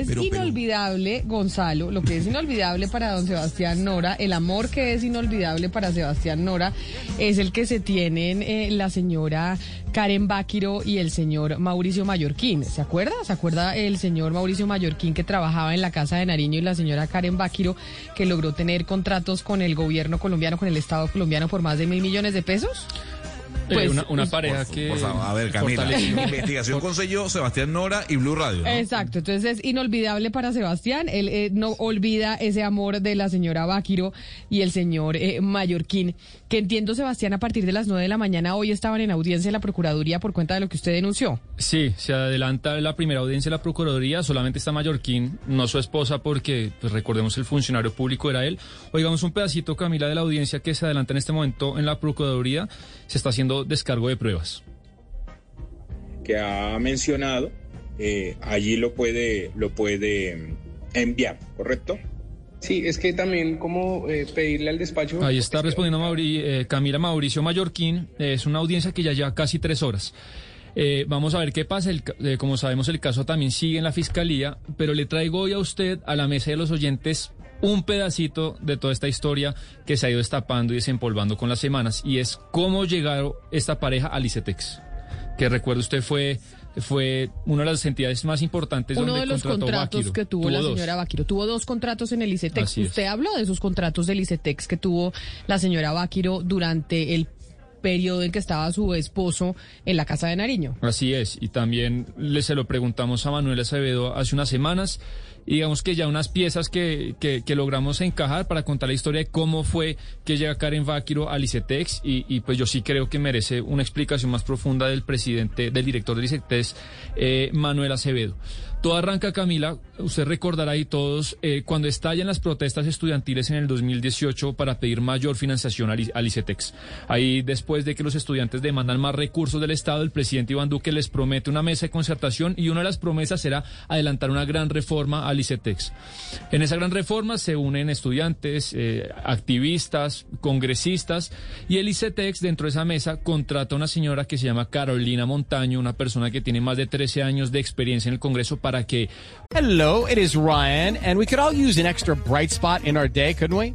Es inolvidable, Gonzalo, lo que es inolvidable para don Sebastián Nora, el amor que es inolvidable para Sebastián Nora, es el que se tienen eh, la señora Karen Báquiro y el señor Mauricio Mallorquín. ¿Se acuerda? ¿Se acuerda el señor Mauricio Mallorquín que trabajaba en la Casa de Nariño y la señora Karen Báquiro que logró tener contratos con el gobierno colombiano, con el Estado colombiano por más de mil millones de pesos? Eh, Pues, una, una pues, pareja que. Por favor, a ver, Camila. Investigación con sello Sebastián Nora y Blue Radio. ¿no? Exacto, entonces es inolvidable para Sebastián, él eh, no olvida ese amor de la señora Báquiro y el señor eh, Mallorquín, que entiendo Sebastián a partir de las 9 de la mañana hoy estaban en audiencia en la Procuraduría por cuenta de lo que usted denunció. Sí, se adelanta la primera audiencia de la Procuraduría, solamente está Mallorquín, no su esposa, porque pues, recordemos el funcionario público era él. Oigamos un pedacito, Camila, de la audiencia que se adelanta en este momento en la Procuraduría, se está haciendo descargo de pruebas. que ha mencionado, eh, allí lo puede, lo puede mm, enviar, ¿correcto? Sí, es que también como eh, pedirle al despacho... Ahí está respondiendo Mauri- eh, Camila Mauricio Mallorquín. Es una audiencia que ya lleva casi tres horas. Eh, vamos a ver qué pasa. El eh, como sabemos, el caso también sigue en la fiscalía, pero le traigo hoy a usted, a la mesa de los oyentes, un pedacito de toda esta historia que se ha ido destapando y desempolvando con las semanas, y es cómo llegaron esta pareja al ICETEX, que recuerdo usted fue, fue una de las entidades más importantes Uno donde de los contrató contratos que tuvo, la dos. señora Báquiro. Tuvo dos contratos en el ICETEX. Así es. Usted habló de esos contratos del ICETEX que tuvo la señora Báquiro durante el periodo en que estaba su esposo en la Casa de Nariño. Así es, y también le se lo preguntamos a Manuel Acevedo hace unas semanas, digamos que ya unas piezas que, que, logramos encajar para contar la historia de cómo fue que llega Karen Báquiro al ICETEX, y, pues yo sí creo que merece una explicación más profunda del presidente, del director del ICETEX, eh, Manuel Acevedo. Todo arranca, Camila, usted recordará y todos, eh, cuando estallan las protestas estudiantiles en el 2018 para pedir mayor financiación al, al ICETEX. Ahí, después de que los estudiantes demandan más recursos del Estado, el presidente Iván Duque les promete una mesa de concertación y una de las promesas será adelantar una gran reforma En esa gran reforma se unen estudiantes, eh, activistas, congresistas y el ICETEX dentro de esa mesa contrata a una señora que se llama Carolina Montaño, una persona que tiene más de 13 años de experiencia en el Congreso para que Hello, it is Ryan, and we could all use an extra bright spot in our day, couldn't we?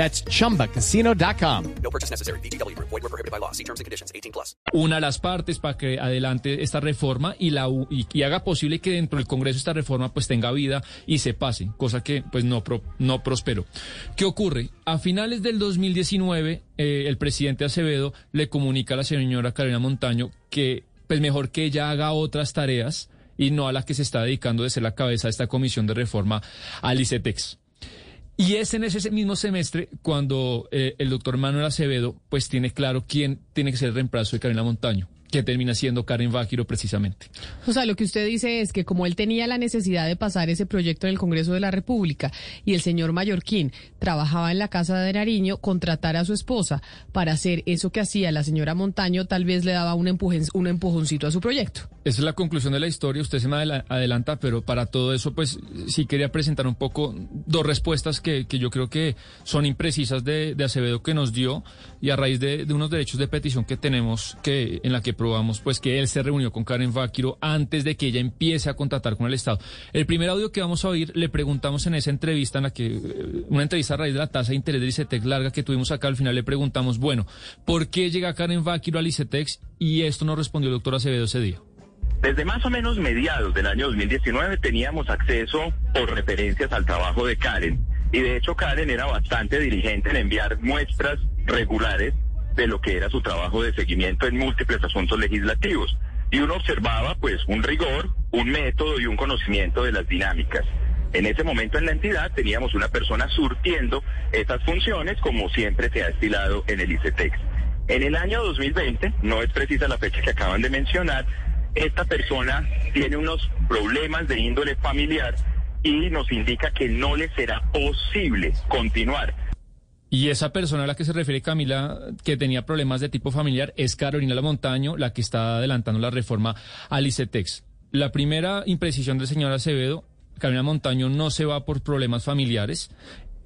That's chumbacasino.com. una a las partes para que adelante esta reforma y la y, y haga posible que dentro del Congreso esta reforma pues tenga vida y se pase, cosa que pues no pro- no prosperó. ¿Qué ocurre? A finales del 2019 eh, el presidente Acevedo le comunica a la señora Carolina Montaño que pues mejor que ella haga otras tareas y no a la que se está dedicando de ser la cabeza de esta comisión de reforma al ICETEX. Y es en ese mismo semestre cuando eh, el doctor Manuel Acevedo pues tiene claro quién tiene que ser el reemplazo de Carolina Montaño, que termina siendo Karen Báquiro precisamente. O sea, lo que usted dice es que como él tenía la necesidad de pasar ese proyecto en el Congreso de la República y el señor Mallorquín trabajaba en la Casa de Nariño, contratar a su esposa para hacer eso que hacía la señora Montaño tal vez le daba un, empuje, un empujoncito a su proyecto. Esa es la conclusión de la historia, usted se me adela- adelanta, pero para todo eso, pues sí quería presentar un poco dos respuestas que, que yo creo que son imprecisas de, de Acevedo que nos dio y a raíz de, de unos derechos de petición que tenemos que en la que probamos pues que él se reunió con Karen Báquiro antes de que ella empiece a contratar con el Estado. El primer audio que vamos a oír, le preguntamos en esa entrevista, en la que, eh, una entrevista a raíz de la tasa de interés del ICETEX larga que tuvimos acá, al final le preguntamos, bueno, ¿por qué llega Karen Báquiro al ICETEX? Y esto nos respondió el doctor Acevedo ese día. Desde más o menos mediados del año 2019 teníamos acceso por referencias al trabajo de Karen. Y de hecho Karen era bastante diligente en enviar muestras regulares de lo que era su trabajo de seguimiento en múltiples asuntos legislativos. Y uno observaba pues un rigor, un método y un conocimiento de las dinámicas. En ese momento en la entidad teníamos una persona surtiendo esas funciones como siempre se ha estilado en el ICETEX. En el año 2020, no es precisa la fecha que acaban de mencionar, esta persona tiene unos problemas de índole familiar y nos indica que no le será posible continuar. Y esa persona a la que se refiere Camila, que tenía problemas de tipo familiar, es Carolina Lamontaño, la que está adelantando la reforma al ICETEX. La primera imprecisión del señor Acevedo, Carolina Montaño no se va por problemas familiares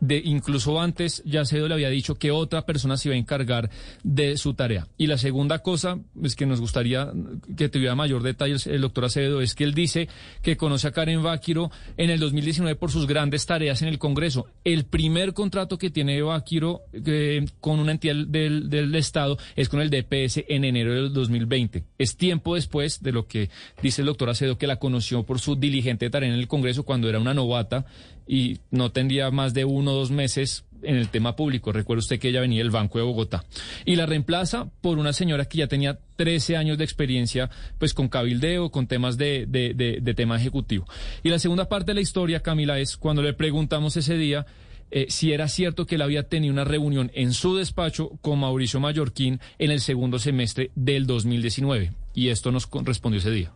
de incluso antes ya Acevedo le había dicho que otra persona se iba a encargar de su tarea. Y la segunda cosa es que nos gustaría que tuviera mayor detalle el doctor Acevedo es que él dice que conoce a Karen Báquiro en el 2019 por sus grandes tareas en el Congreso. El primer contrato que tiene Báquiro eh, con una entidad del, del Estado es con el DPS en enero del 2020. Es tiempo después de lo que dice el doctor Acevedo que la conoció por su diligente tarea en el Congreso cuando era una novata y no tendría más de uno o dos meses en el tema público. Recuerda usted que ella venía del Banco de Bogotá. Y la reemplaza por una señora que ya tenía 13 años de experiencia pues con cabildeo, con temas de, de, de, tema ejecutivo. Y la segunda parte de la historia, Camila, es cuando le preguntamos ese día eh, si era cierto que él había tenido una reunión en su despacho con Mauricio Mallorquín en el segundo semestre del 2019. Y esto nos respondió ese día.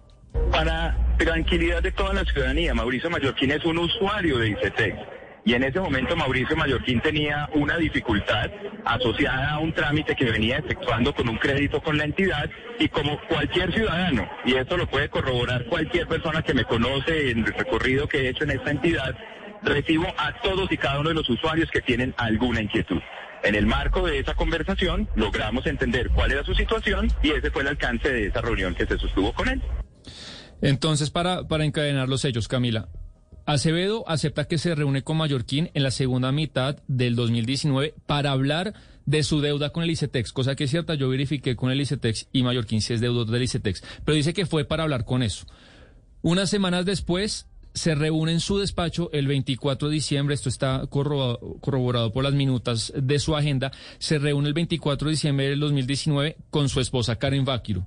Para tranquilidad de toda la ciudadanía, Mauricio Mallorquín es un usuario de ICETEX. Y en ese momento Mauricio Mallorquín tenía una dificultad asociada a un trámite que venía efectuando con un crédito con la entidad y como cualquier ciudadano, y esto lo puede corroborar cualquier persona que me conoce en el recorrido que he hecho en esta entidad, recibo a todos y cada uno de los usuarios que tienen alguna inquietud. En el marco de esa conversación logramos entender cuál era su situación y ese fue el alcance de esa reunión que se sostuvo con él. Entonces, para, para encadenar los hechos, Camila, Acevedo acepta que se reúne con Mallorquín en la segunda mitad del 2019 para hablar de su deuda con el ICETEX, cosa que es cierta, yo verifiqué con el ICETEX y Mallorquín si es deudor del ICETEX, pero dice que fue para hablar con eso. Unas semanas después se reúne en su despacho el 24 de diciembre, esto está corroborado, por las minutas de su agenda, se reúne el 24 de diciembre del 2019 con su esposa Karen Báquiro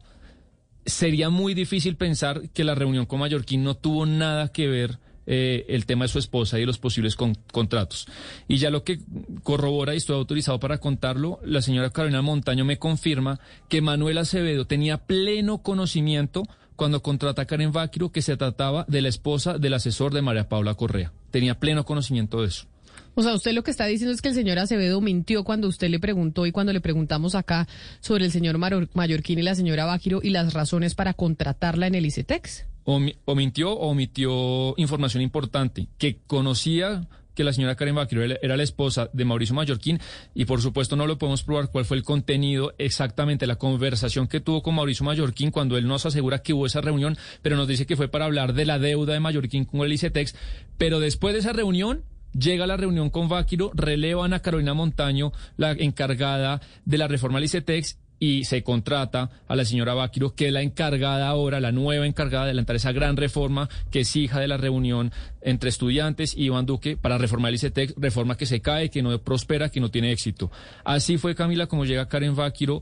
sería muy difícil pensar que la reunión con Mallorquín no tuvo nada que ver eh, el tema de su esposa y los posibles contratos. Y ya lo que corrobora, y estoy autorizado para contarlo, la señora Carolina Montaño me confirma que Manuel Acevedo tenía pleno conocimiento cuando contrata a Karen Váquiro que se trataba de la esposa del asesor de María Paula Correa. Tenía pleno conocimiento de eso. O sea, usted lo que está diciendo es que el señor Acevedo mintió cuando usted le preguntó y cuando le preguntamos acá sobre el señor Mallorquín y la señora Báquiro y las razones para contratarla en el ICETEX. O, mintió o omitió información importante, que conocía que la señora Karen Báquiro era la esposa de Mauricio Mallorquín y por supuesto no lo podemos probar cuál fue el contenido exactamente, la conversación que tuvo con Mauricio Mallorquín cuando él nos asegura que hubo esa reunión, pero nos dice que fue para hablar de la deuda de Mallorquín con el ICETEX, pero después de esa reunión Llega la reunión con Váquiro, relevan a Carolina Montaño, la encargada de la reforma al ICETEX, y se contrata a la señora Váquiro, que es la encargada ahora, la nueva encargada de adelantar esa gran reforma, que es hija de la reunión entre estudiantes y Iván Duque para reformar el ICETEX, reforma que se cae, que no prospera, que no tiene éxito. Así fue, Camila, como llega Karen Váquiro.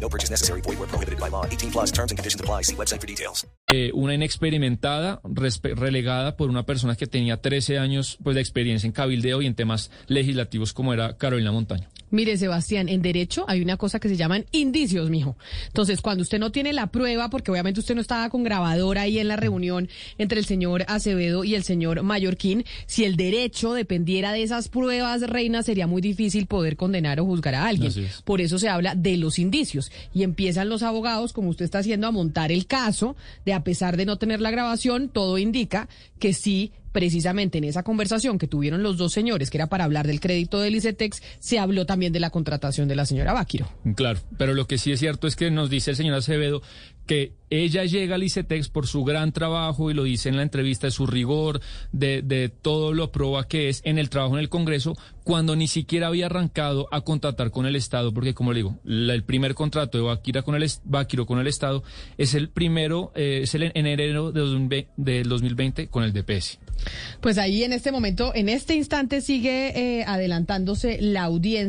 No purchase necessary. Void where prohibited by law. 18 plus terms and conditions apply. See website for details. Una inexperimentada, relegada por una persona que tenía 13 años pues, de experiencia en cabildeo y en temas legislativos como era Carolina Montaño. Mire, Sebastián, en derecho hay una cosa que se llaman indicios, mijo. Entonces, cuando usted no tiene la prueba, porque obviamente usted no estaba con grabadora ahí en la reunión entre el señor Acevedo y el señor Mallorquín, si el derecho dependiera de esas pruebas, Reina, sería muy difícil poder condenar o juzgar a alguien. Por eso se habla de los indicios. Y empiezan los abogados, como usted está haciendo, a montar el caso de a pesar de no tener la grabación, todo indica que sí precisamente en esa conversación que tuvieron los dos señores, que era para hablar del crédito del ICETEX, se habló también de la contratación de la señora Báquiro. Claro, pero lo que sí es cierto es que nos dice el señor Acevedo que ella llega al ICETEX por su gran trabajo y lo dice en la entrevista de su rigor, de, de todo lo proba que es en el trabajo en el Congreso, cuando ni siquiera había arrancado a contratar con el Estado, porque como le digo, la- el primer contrato de Baquira con el, Baquiro con el Estado es el primero, eh, es el en enero de 2020 del 2020 con el DPS. Pues ahí en este momento, en este instante sigue eh, adelantándose la audiencia.